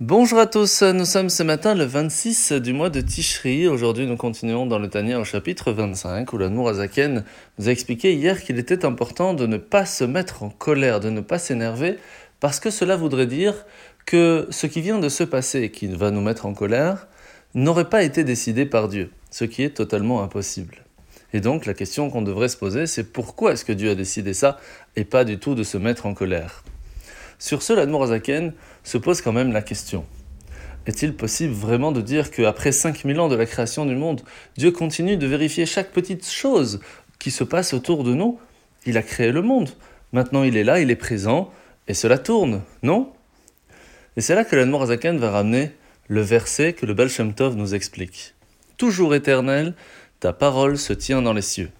Bonjour à tous, nous sommes ce matin le 26 du mois de Tishri. Aujourd'hui, nous continuons dans le Tania au chapitre 25 où l'Admour Azaken nous a expliqué hier qu'il était important de ne pas se mettre en colère, de ne pas s'énerver, parce que cela voudrait dire que ce qui vient de se passer et qui va nous mettre en colère n'aurait pas été décidé par Dieu, ce qui est totalement impossible. Et donc la question qu'on devrait se poser, c'est pourquoi est-ce que Dieu a décidé ça et pas du tout de se mettre en colère? Sur ce, l'Admour se pose quand même la question. Est-il possible vraiment de dire qu'après 5000 ans de la création du monde, Dieu continue de vérifier chaque petite chose qui se passe autour de nous? Il a créé le monde. Maintenant, il est là, il est présent, et cela tourne, non? Et c'est là que l'Admour va ramener le verset que le Baal Shem Tov nous explique. Toujours éternel, ta parole se tient dans les cieux.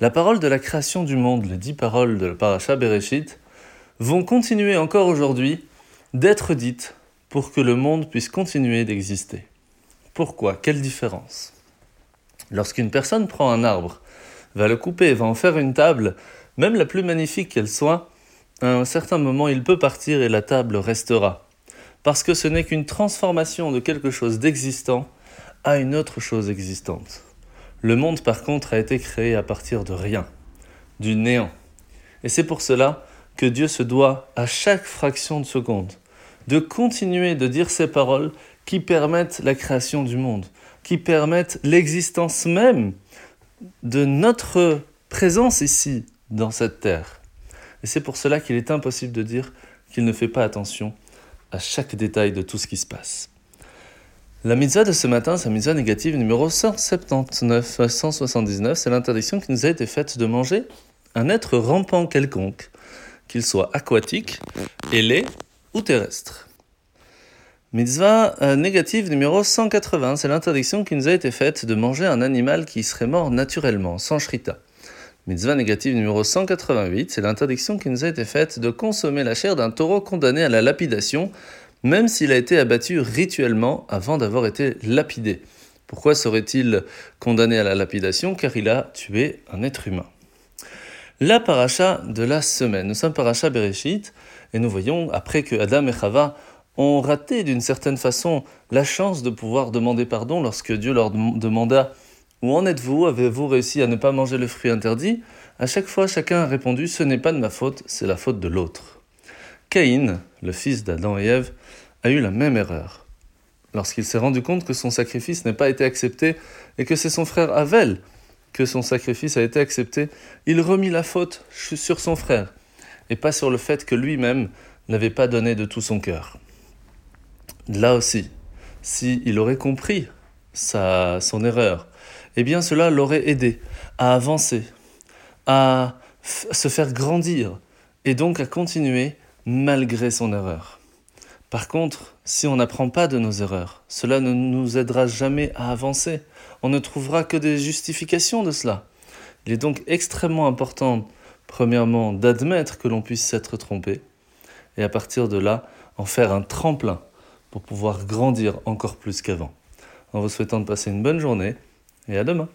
La parole de la création du monde, les dix paroles de la Parasha Bereshit, vont continuer encore aujourd'hui d'être dites pour que le monde puisse continuer d'exister. Pourquoi? Quelle différence? Lorsqu'une personne prend un arbre, va le couper, va en faire une table, même la plus magnifique qu'elle soit, à un certain moment il peut partir et la table restera. Parce que ce n'est qu'une transformation de quelque chose d'existant à une autre chose existante. Le monde par contre a été créé à partir de rien, du néant. Et c'est pour cela que Dieu se doit à chaque fraction de seconde de continuer de dire ces paroles qui permettent la création du monde, qui permettent l'existence même de notre présence ici, dans cette terre. Et c'est pour cela qu'il est impossible de dire qu'il ne fait pas attention à chaque détail de tout ce qui se passe. La mitzvah de ce matin, c'est la mitzvah négative numéro 179-179, c'est l'interdiction qui nous a été faite de manger un être rampant quelconque qu'il soit aquatique, ailé ou terrestre. Mitzvah euh, négative numéro 180, c'est l'interdiction qui nous a été faite de manger un animal qui serait mort naturellement, sans shrita. Mitzvah négative numéro 188, c'est l'interdiction qui nous a été faite de consommer la chair d'un taureau condamné à la lapidation, même s'il a été abattu rituellement avant d'avoir été lapidé. Pourquoi serait-il condamné à la lapidation? Car il a tué un être humain la paracha de la semaine. Nous sommes paracha Bereshit et nous voyons, après que Adam et Chava ont raté d'une certaine façon la chance de pouvoir demander pardon lorsque Dieu leur demanda Où en êtes-vous? Avez-vous réussi à ne pas manger le fruit interdit? À chaque fois, chacun a répondu Ce n'est pas de ma faute, c'est la faute de l'autre. Caïn, le fils d'Adam et Ève, a eu la même erreur. Lorsqu'il s'est rendu compte que son sacrifice n'a pas été accepté et que c'est son frère Avel que son sacrifice a été accepté, il remit la faute sur son frère, et pas sur le fait que lui-même n'avait pas donné de tout son cœur. Là aussi, s'il il aurait compris sa, son erreur, eh bien cela l'aurait aidé à avancer, à se faire grandir, et donc à continuer malgré son erreur. Par contre, si on n'apprend pas de nos erreurs, cela ne nous aidera jamais à avancer. On ne trouvera que des justifications de cela. Il est donc extrêmement important, premièrement, d'admettre que l'on puisse s'être trompé, et à partir de là, en faire un tremplin pour pouvoir grandir encore plus qu'avant. En vous souhaitant de passer une bonne journée, et à demain.